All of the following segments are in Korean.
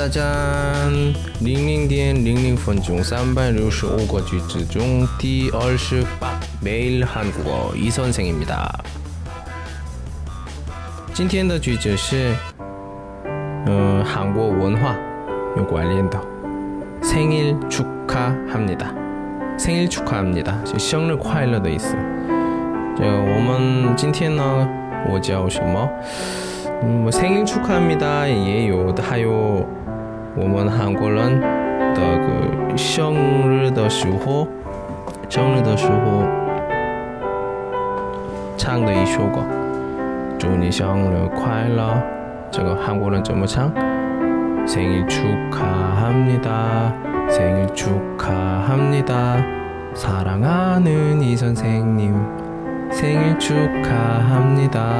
짜잔！零零点零零分钟，三百六十五个句子中第二十八。매일한국어이선생입니다。今天的句子是，嗯，韩国文化有关联的。생일축하합니 다。 생일축하합니 다， 是生日快乐的意思。这个我们今天呢，我叫什么？ 嗯，생일축하합니다也有，还有。我们韩国人的个生日的时候，生日的时候唱的一首歌，祝你生日快乐。这个韩国人怎么唱？생일축하합니 다， 생일축하합니 다， 사랑하는이선생 님， 생일축하합니 다。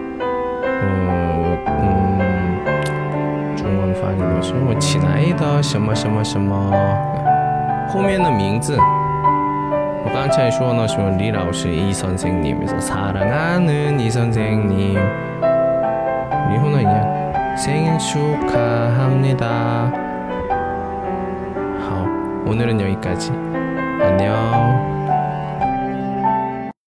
中文翻译的是我亲爱的什么什么什么。后面的名字，我刚才说呢，说李老师이선생님是사랑하는이선생 님， 以后呢一样，생일축하합니 다。 好，오늘은여기까지안녕